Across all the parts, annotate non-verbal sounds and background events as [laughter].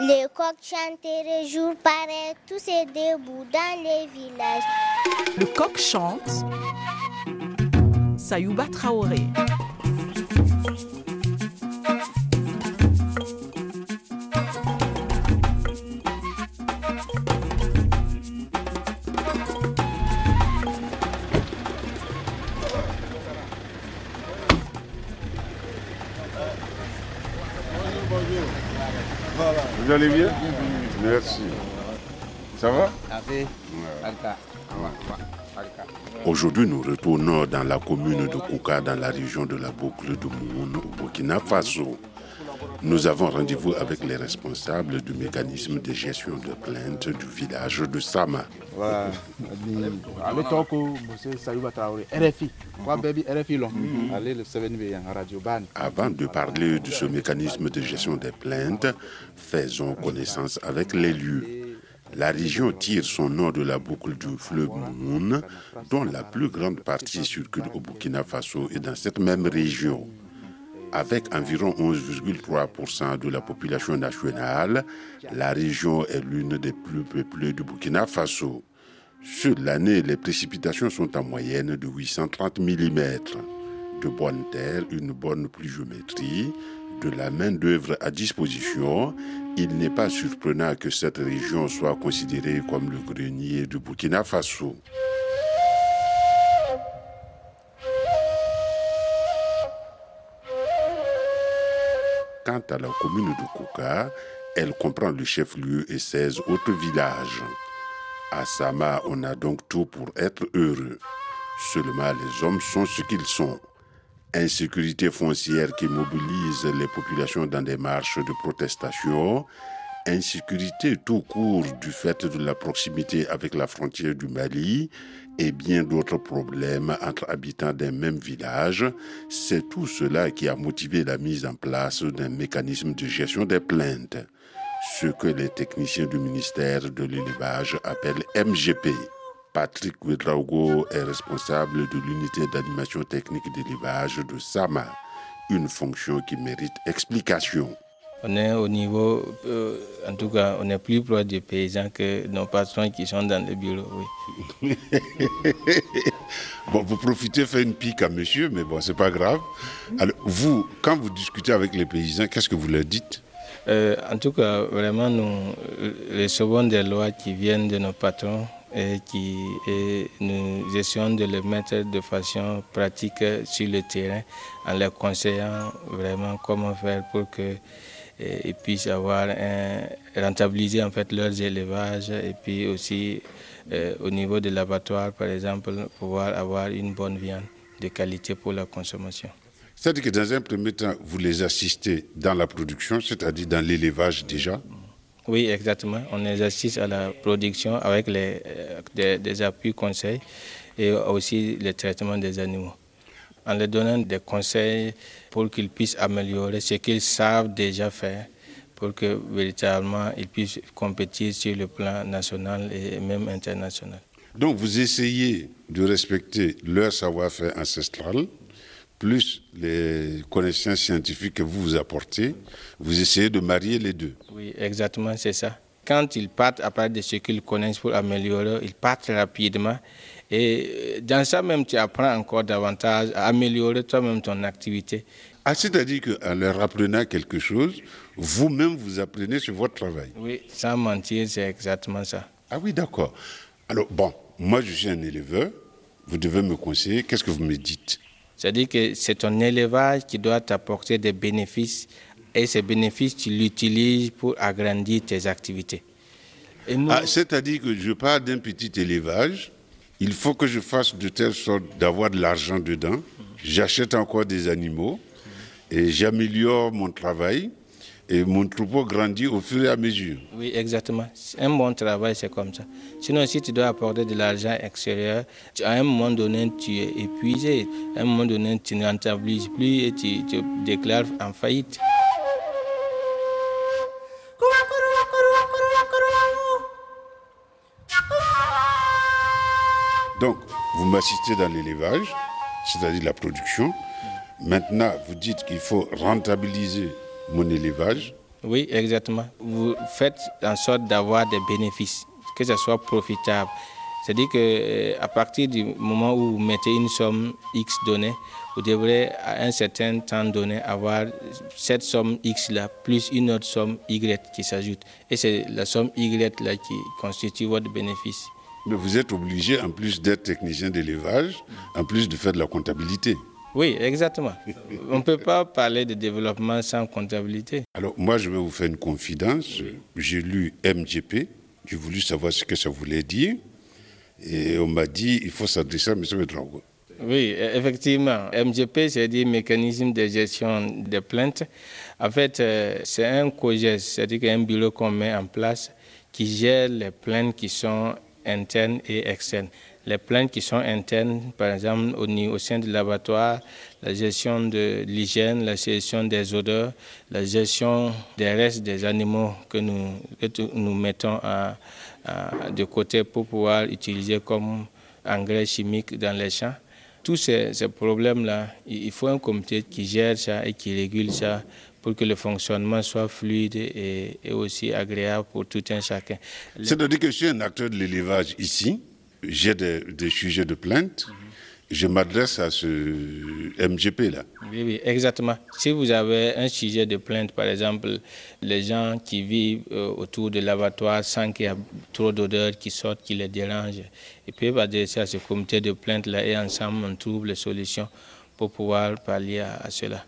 Les coqs chanteraient jour pareil, tous et debout dans les villages. Le coq chante. Sayouba Traoré. Vous allez bien Merci. Ça va? Aujourd'hui, nous retournons dans la commune de Kouka, dans la région de la boucle de Moun, au Burkina Faso. Nous avons rendez-vous avec les responsables du mécanisme de gestion de plaintes du village de Sama. Avant de parler de ce mécanisme de gestion des plaintes, faisons connaissance avec les lieux. La région tire son nom de la boucle du fleuve Moun, dont la plus grande partie circule au Burkina Faso et dans cette même région. Avec environ 11,3% de la population nationale, la région est l'une des plus peuplées du Burkina Faso. Sur l'année, les précipitations sont en moyenne de 830 mm. De bonnes terres, une bonne pluviométrie, de la main-d'œuvre à disposition, il n'est pas surprenant que cette région soit considérée comme le grenier du Burkina Faso. Quant à la commune de Kouka, elle comprend le chef-lieu et 16 autres villages. À Sama, on a donc tout pour être heureux. Seulement les hommes sont ce qu'ils sont. Insécurité foncière qui mobilise les populations dans des marches de protestation, insécurité tout court du fait de la proximité avec la frontière du Mali et bien d'autres problèmes entre habitants d'un même village, c'est tout cela qui a motivé la mise en place d'un mécanisme de gestion des plaintes, ce que les techniciens du ministère de l'élevage appellent MGP. Patrick Ouedraogo est responsable de l'unité d'animation technique d'élevage de Sama, une fonction qui mérite explication. On est au niveau, euh, en tout cas, on est plus proche des paysans que nos patrons qui sont dans le bureau. Oui. [laughs] bon, vous profitez, faire une pique à monsieur, mais bon, c'est pas grave. Alors, vous, quand vous discutez avec les paysans, qu'est-ce que vous leur dites? Euh, en tout cas, vraiment, nous recevons des lois qui viennent de nos patrons et qui et nous essayons de les mettre de façon pratique sur le terrain en les conseillant vraiment comment faire pour que et, ils puissent avoir un, rentabiliser en fait leurs élevages et puis aussi euh, au niveau de l'abattoir par exemple pouvoir avoir une bonne viande de qualité pour la consommation. C'est-à-dire que dans un premier temps, vous les assistez dans la production, c'est-à-dire dans l'élevage déjà? Oui, exactement. On les assiste à la production avec les, euh, des, des appuis conseils et aussi le traitement des animaux. En leur donnant des conseils pour qu'ils puissent améliorer ce qu'ils savent déjà faire pour que véritablement ils puissent compétir sur le plan national et même international. Donc vous essayez de respecter leur savoir-faire ancestral, plus les connaissances scientifiques que vous vous apportez, vous essayez de marier les deux. Oui, exactement, c'est ça. Quand ils partent à partir de ce qu'ils connaissent pour améliorer, ils partent rapidement. Et dans ça même, tu apprends encore davantage à améliorer toi-même ton activité. Ah, c'est-à-dire qu'en leur apprenant quelque chose, vous-même vous apprenez sur votre travail. Oui, sans mentir, c'est exactement ça. Ah oui, d'accord. Alors, bon, moi je suis un éleveur, vous devez me conseiller, qu'est-ce que vous me dites? C'est-à-dire que c'est ton élevage qui doit t'apporter des bénéfices et ces bénéfices, tu l'utilises pour agrandir tes activités. Ah, c'est-à-dire que je pars d'un petit élevage, il faut que je fasse de telle sorte d'avoir de l'argent dedans, j'achète encore des animaux et j'améliore mon travail et mon troupeau grandit au fur et à mesure. Oui, exactement. Un bon travail, c'est comme ça. Sinon, si tu dois apporter de l'argent extérieur, à un moment donné, tu es épuisé. À un moment donné, tu ne plus et tu te déclares en faillite. Donc, vous m'assistez dans l'élevage, c'est-à-dire la production. Maintenant, vous dites qu'il faut rentabiliser mon élevage. Oui, exactement. Vous faites en sorte d'avoir des bénéfices, que ce soit profitable. C'est-à-dire qu'à euh, partir du moment où vous mettez une somme X donnée, vous devrez à un certain temps donné avoir cette somme X-là plus une autre somme Y qui s'ajoute. Et c'est la somme Y-là qui constitue votre bénéfice. Mais vous êtes obligé, en plus d'être technicien d'élevage, en plus de faire de la comptabilité. Oui, exactement. On ne peut pas parler de développement sans comptabilité. Alors moi, je vais vous faire une confidence. J'ai lu MGP, j'ai voulu savoir ce que ça voulait dire. Et on m'a dit, il faut s'adresser à M. Medrago. Oui, effectivement. MGP, c'est dit mécanisme de gestion des plaintes. En fait, euh, c'est un COGES, c'est-à-dire un bureau qu'on met en place qui gère les plaintes qui sont internes et externes. Les plaintes qui sont internes, par exemple au, sein du laboratoire, la gestion de l'hygiène, la gestion des odeurs, la gestion des restes des animaux que nous, mettons de côté pour pouvoir utiliser comme engrais chimiques dans les champs. Tous ces, problèmes-là, il faut un comité qui gère ça et qui régule ça pour que le fonctionnement soit fluide et, aussi agréable pour tout un chacun. C'est-à-dire que je suis un acteur de l'élevage ici, j'ai des, sujets de plainte, je m'adresse à ce MGP-là. Oui, oui, exactement. Si vous avez un sujet de plainte, par exemple, les gens qui vivent euh, autour de l'abattoir sans qu'il y ait trop d'odeurs qui sortent, qui les dérangent, ils peuvent adresser à ce comité de plainte-là et ensemble on trouve les solutions pour pouvoir pallier à, cela.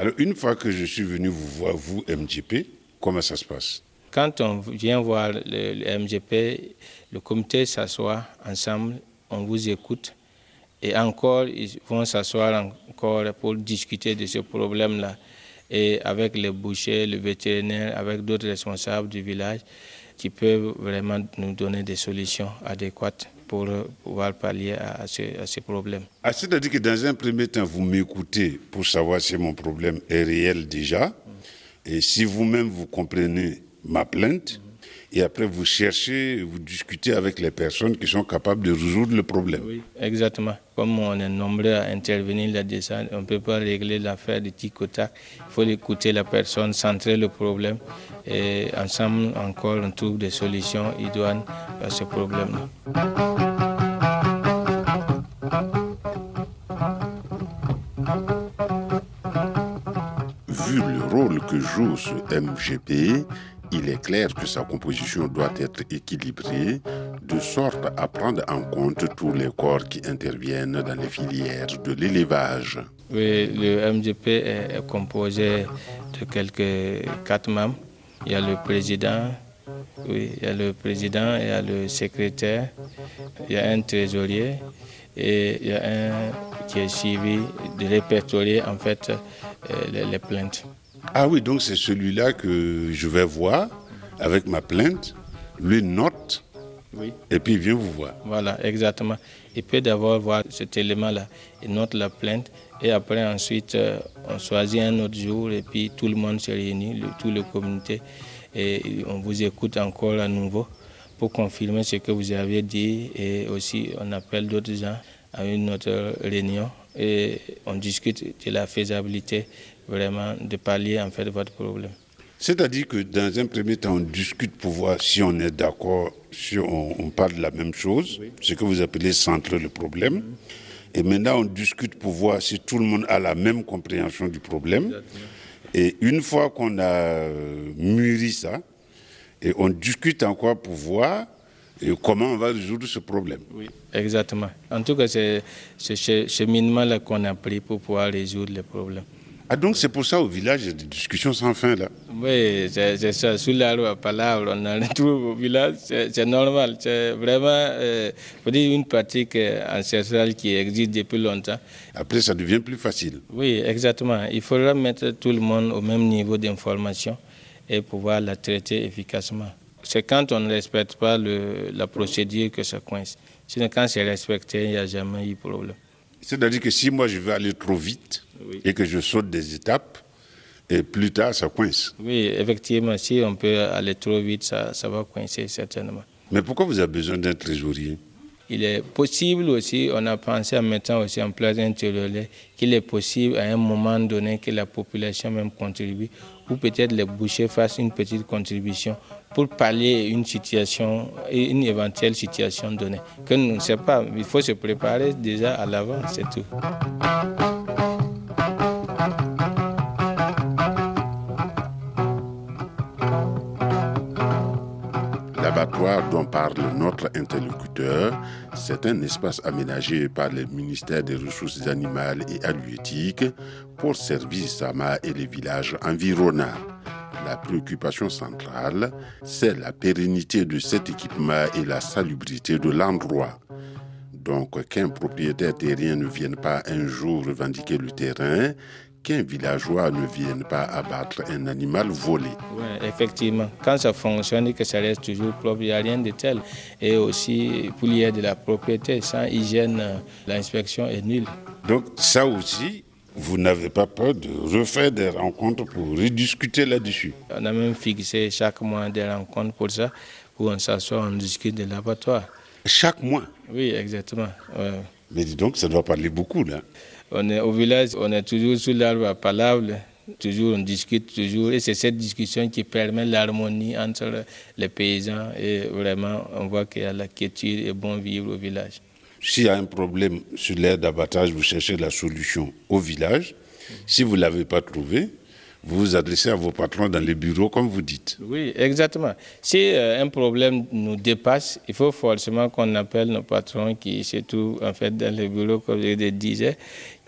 Alors, une fois que je suis venu vous voir, vous, MGP, comment ça se passe? Quand on vient voir le, MGP, le comité s'assoit ensemble, on vous écoute et encore, ils vont s'asseoir encore pour discuter de ce problème-là. Et avec les bouchers, le vétérinaire, avec d'autres responsables du village qui peuvent vraiment nous donner des solutions adéquates pour pouvoir pallier à, ce, à ces problèmes. Ah, C'est-à-dire que dans un premier temps, vous m'écoutez pour savoir si mon problème est réel déjà. Et si vous-même vous comprenez ma plainte, et après vous cherchez, vous discutez avec les personnes qui sont capables de résoudre le problème. Oui, exactement. Comme on est nombreux à intervenir là-dedans, on ne peut pas régler l'affaire du tic Il faut écouter la personne, centrer le problème et ensemble encore on trouve des solutions idoines à ce problème-là. Vu le rôle que joue ce MGP, il est clair que sa composition doit être équilibrée de sorte à prendre en compte tous les corps qui interviennent dans les filières de l'élevage. Oui, le MGP est composé de quelques quatre membres. Il y a le président, oui, il y a le président, il y a le secrétaire, il y a un trésorier et il y a un qui est suivi de répertorier en fait euh, les plaintes. Ah oui, donc c'est celui-là que je vais voir avec ma plainte, lui note, oui. et puis il vient vous voir. Voilà, exactement. Il peut d'abord voir cet élément-là, il note la plainte, et après ensuite euh, on choisit un autre jour, et puis tout le monde se réunit, le, tout le communauté, et on vous écoute encore à nouveau pour confirmer ce que vous avez dit, et aussi on appelle d'autres gens à une autre réunion, et on discute de la faisabilité vraiment de pallier en fait votre problème. C'est-à-dire que dans un premier temps, on discute pour voir si on est d'accord, si on, parle de la même chose, ce que vous appelez centrer le problème. Et maintenant, on discute pour voir si tout le monde a la même compréhension du problème. Et une fois qu'on a euh, mûri ça, et on discute encore pour voir comment on va résoudre ce problème. Oui, exactement. En tout cas, c'est ce cheminement-là qu'on a pris pour pouvoir résoudre les problèmes. Ah donc c'est pour ça au village, il y a des discussions sans fin là Oui, c'est ça. Sous la loi, parole, on en retrouve au village, c'est normal. C'est vraiment euh, dire une pratique euh, ancestrale qui existe depuis longtemps. Après, ça devient plus facile. Oui, exactement. Il faudra mettre tout le monde au même niveau d'information et pouvoir la traiter efficacement. C'est quand on ne respecte pas le, la procédure que ça coince. Sinon, quand c'est respecté, il n'y a jamais eu de problème. C'est-à-dire que si moi je vais aller trop vite et que je saute des étapes, et plus tard ça coince. Oui, effectivement, si on peut aller trop vite, ça, ça va coincer certainement. Mais pourquoi vous avez besoin d'un trésorier? Il est possible aussi, on a pensé en mettant aussi en place un trésorier, qu'il est possible à un moment donné que la population même contribue ou peut-être les bouchers fassent une petite contribution pour pallier une situation, une éventuelle situation donnée. Que nous ne savons pas, il faut se préparer déjà à l'avant, c'est tout. L'abattoir dont parle notre interlocuteur, c'est un espace aménagé par le ministère des Ressources animales et halieutiques pour servir Sama et les villages environnants. La préoccupation centrale, c'est la pérennité de cet équipement et la salubrité de l'endroit. Donc qu'un propriétaire terrien ne vienne pas un jour revendiquer le terrain, qu'un villageois ne vienne pas abattre un animal volé. Oui, effectivement. Quand ça fonctionne et que ça reste toujours propre, il n'y a rien de tel. Et aussi, pour y de la propriété, sans hygiène, l'inspection est nulle. Donc ça aussi, vous n'avez pas peur de refaire des rencontres pour rediscuter là-dessus On a même fixé chaque mois des rencontres pour ça, où on s'assoit, on discute de l'abattoir. Chaque mois Oui, exactement. Ouais. Mais dis donc, ça doit parler beaucoup là. On est au village, on est toujours sous l'arbre à palabre, toujours on discute toujours, et c'est cette discussion qui permet l'harmonie entre les paysans et vraiment on voit qu'il y a la quiétude et bon vivre au village. S'il y a un problème sur l'aire d'abattage, vous cherchez la solution au village. Si vous ne l'avez pas trouvé, vous vous adressez à vos patrons dans les bureaux, comme vous dites. Oui, exactement. Si euh, un problème nous dépasse, il faut forcément qu'on appelle nos patrons qui se trouvent en fait dans les bureaux, comme je le disais.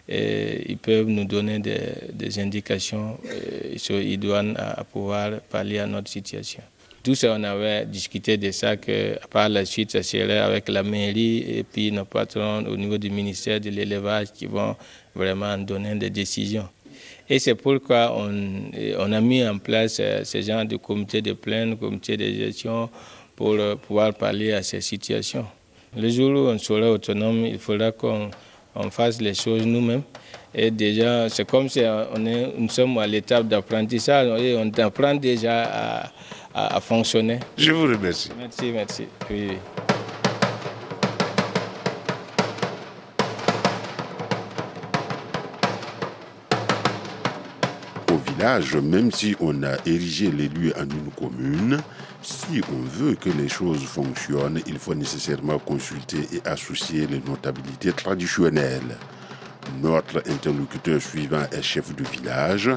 Ils peuvent nous donner des, indications euh, sur idoines à pouvoir pallier à notre situation. Tout ça, on avait discuté de ça, que par la suite, ça serait avec la mairie et puis nos patrons au niveau du ministère de l'élevage qui vont vraiment donner des décisions. Et c'est pourquoi on, on, a mis en place ce genre de comité de plainte, comité de gestion pour pouvoir parler à ces situations. Le jour où on sera autonome, il faudra qu'on on fasse les choses nous-mêmes. Et déjà, c'est comme si on est, nous sommes à l'étape d'apprentissage et on apprend déjà à, à, à, fonctionner. Je vous remercie. Merci, merci. Oui, oui. Au village, même si on a érigé les lieux en une commune, si on veut que les choses fonctionnent, il faut nécessairement consulter et associer les notabilités traditionnelles. Notre interlocuteur suivant est chef de village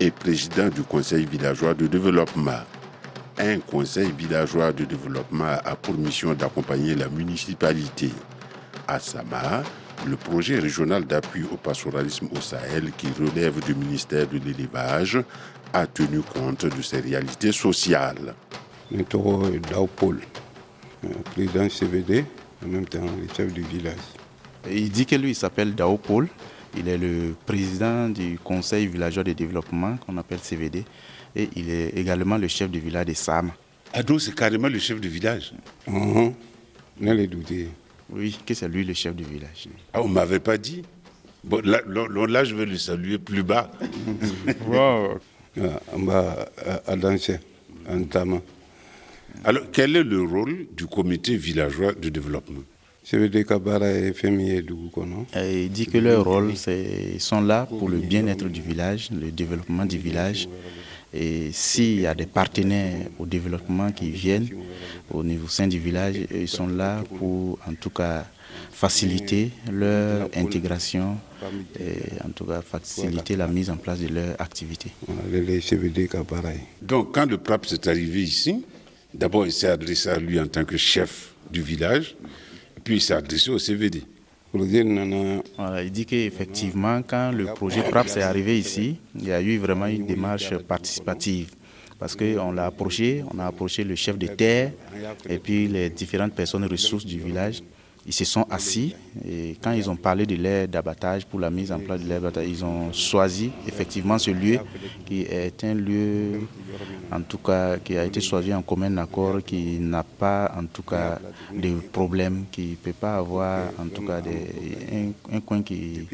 et président du conseil villageois de développement. Un conseil villageois de développement a pour mission d'accompagner la municipalité. À Sama, le projet régional d'appui au pastoralisme au Sahel qui relève du ministère de l'élevage a tenu compte de ces réalités sociales. Daupol, président CVD, en même temps le chef du village. Il dit que lui, il s'appelle Dao Paul. Il est le président du conseil villageois de développement qu'on appelle CVD. Et il est également le chef du village de Sam. Ado, c'est carrément le chef du village. Uh -huh. On les douter. Oui, que c'est lui le chef du village. Ah, on ne m'avait pas dit. Bon, là, là, là, je vais le saluer plus bas. [laughs] wow. Tama. Alors, quel est le rôle du comité villageois de développement? Il dit que leur rôle, ils sont là pour le bien-être du village, le développement du village. Et s'il y a des partenaires au développement qui viennent au niveau sein du village, ils sont là pour en tout cas faciliter leur intégration et en tout cas faciliter la mise en place de leur activité. Donc quand le PRAP s'est arrivé ici, d'abord il s'est adressé à lui en tant que chef du village, puis adressé au CVD. Il dit qu'effectivement, quand le projet PRAP s'est arrivé ici, il y a eu vraiment une démarche participative. Parce qu'on l'a approché, on a approché le chef de terre et puis les différentes personnes ressources du village. Ils se sont assis et quand ils ont parlé de l'air d'abattage pour la mise en place de l'air d'abattage, ils ont choisi effectivement ce lieu qui est un lieu, en tout cas, qui a été choisi en commun accord, qui n'a pas en tout cas de problème, qui ne peut pas avoir en tout cas des, un, un coin qui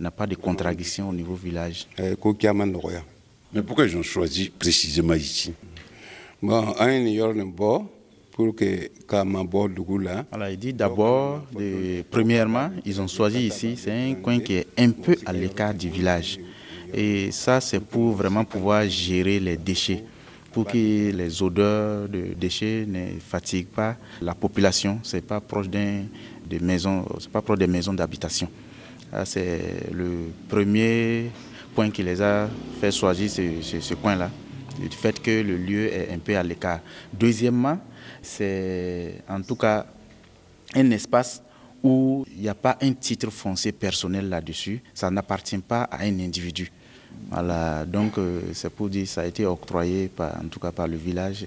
n'a pas de contradiction au niveau village. Mais pourquoi ils ont choisi précisément ici? Bon, pour que il dit d'abord, premièrement, ils ont choisi ici, c'est un coin qui est un peu à l'écart du village. Et ça, c'est pour vraiment pouvoir gérer les déchets, pour que les odeurs de déchets ne fatiguent pas la population. C'est pas proche des maisons, pas proche des maisons d'habitation. C'est le premier point qui les a fait choisir ce coin-là, le fait que le lieu est un peu à l'écart. Deuxièmement, c'est en tout cas un espace où il n'y a pas un titre foncier personnel là-dessus. Ça n'appartient pas à un individu. Voilà, donc euh, c'est pour dire ça a été octroyé par, en tout cas par le village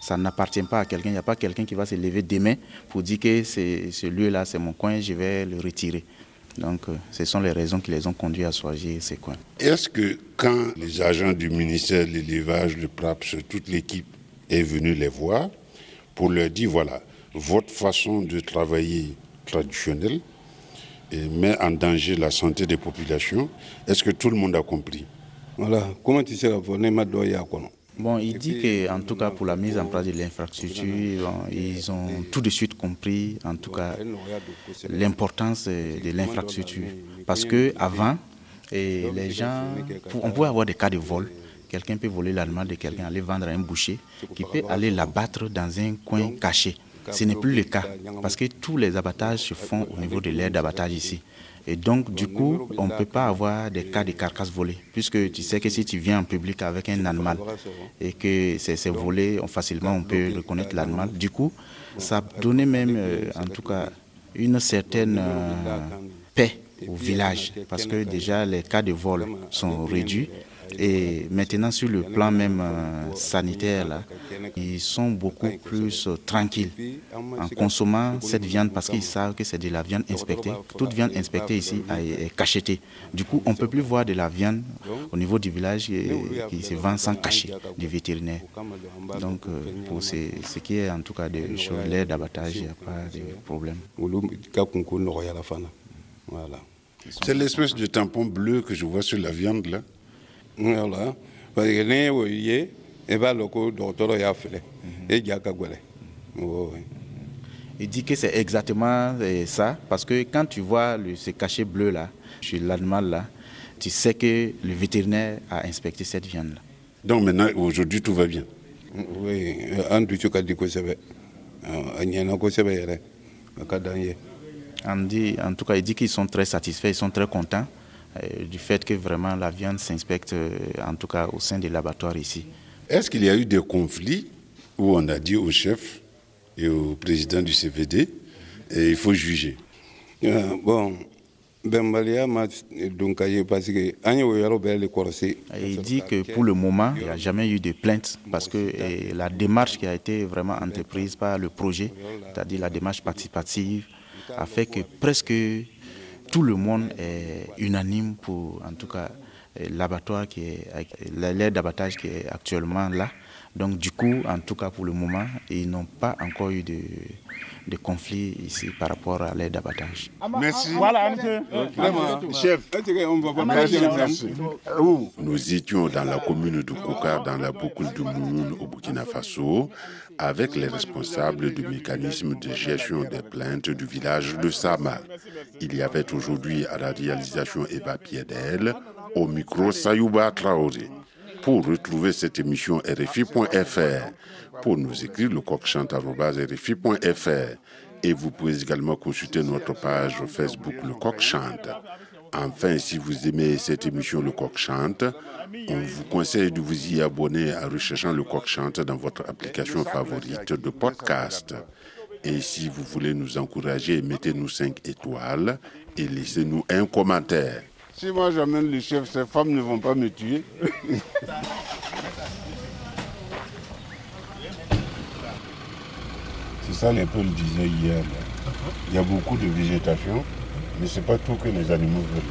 ça n'appartient pas à quelqu'un. Il n'y a pas quelqu'un qui va se lever demain pour dire que ce lieu-là, c'est mon coin, je vais le retirer. Donc, euh, ce sont les raisons qui les ont conduits à choisir ces coins. Est-ce que quand les agents du ministère de l'élevage, le PRAPS, toute l'équipe est venue les voir pour leur dire voilà, votre façon de travailler traditionnelle met en danger la santé des populations, est-ce que tout le monde a compris? Voilà, comment tu sais Bon, il dit que, en tout cas, pour la mise en place de l'infrastructure, ils ont tout de suite compris, en tout cas, l'importance de l'infrastructure. Parce que avant, les gens, on pouvait avoir des cas de vol. Quelqu'un peut voler l'animal de quelqu'un, aller vendre à un boucher, qui peut aller l'abattre dans un coin caché. Ce n'est plus le cas, parce que tous les abattages se font au niveau de l'aire d'abattage ici. Et donc, du coup, on ne peut pas avoir des cas de carcasses volées, puisque tu sais que si tu viens en public avec un animal et que c'est volé, facilement on peut reconnaître l'animal. Du coup, ça donnait même, euh, en tout cas, une certaine euh, paix au village, parce que déjà les cas de vol sont réduits et maintenant, sur le plan même euh, sanitaire, là, ils sont beaucoup plus euh, tranquilles en consommant cette viande parce qu'ils savent que c'est de la viande inspectée. Toute viande inspectée ici est cachetée. Du coup, on ne peut plus voir de la viande au niveau du village qui se vend sans cachet du vétérinaire. Donc, euh, pour ce, qui est en tout cas de l'air d'abattage, il n'y a pas de problème. C'est l'espèce de tampon bleu que je vois sur la viande là. Voilà. Parce que n'i y'o ye i b'a dɔn ko dɔgɔtɔrɔ y'a filɛ e ja ka gɛlɛn Il dit que c'est exactement euh, ça, parce que quand tu vois le, ce cachet bleu là, sur l'animal là, tu sais que le vétérinaire a inspecté cette viande là. Donc maintenant, aujourd'hui, tout va bien. Oui, an dusu ka di kosɛbɛ a ɲɛna kosɛbɛ yɛrɛ a ka d'an ye en tout cas, il dit qu'ils sont très satisfaits, ils sont très contents. Euh, du fait que vraiment la viande s'inspecte, euh, en tout cas au sein des laboratoires ici. Est-ce qu'il y a eu des conflits où on a dit au chef et au président du CVD, et il faut juger? Euh, Bon, il dit que pour le moment, il n'y a jamais eu de plainte parce que la démarche qui a été vraiment entreprise par le projet, c'est-à-dire la démarche participative, a fait que presque tout le monde est unanime pour, en tout cas, l'abattoir qui est, l'aire d'abattage qui est actuellement là. Donc du coup, en tout cas pour le moment, ils n'ont pas encore eu de, de conflit ici par rapport à l'aide d'abattage. Merci. Voilà, Chef, Nous étions dans la commune de Koukar, dans la boucle de Moumoun au Burkina Faso, avec les responsables du mécanisme de gestion des plaintes du village de Sama. Il y avait aujourd'hui à la réalisation Eva Piedel, au micro Sayouba Traoré. Pour retrouver cette émission RFI.fr, pour nous écrire le coq-chante.rfi.fr et vous pouvez également consulter notre page Facebook Le Coq Chante. Enfin, si vous aimez cette émission Le Coq Chante, on vous conseille de vous y abonner en recherchant Le Coq Chante dans votre application favorite de podcast. Et si vous voulez nous encourager, mettez-nous 5 étoiles et laissez-nous un commentaire. Si moi j'amène le chef, ces femmes ne vont pas me tuer. [laughs] C'est ça les le disait hier. Il y a beaucoup de végétation, mais ce n'est pas tout que les animaux veulent.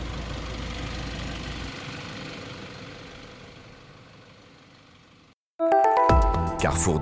Carrefour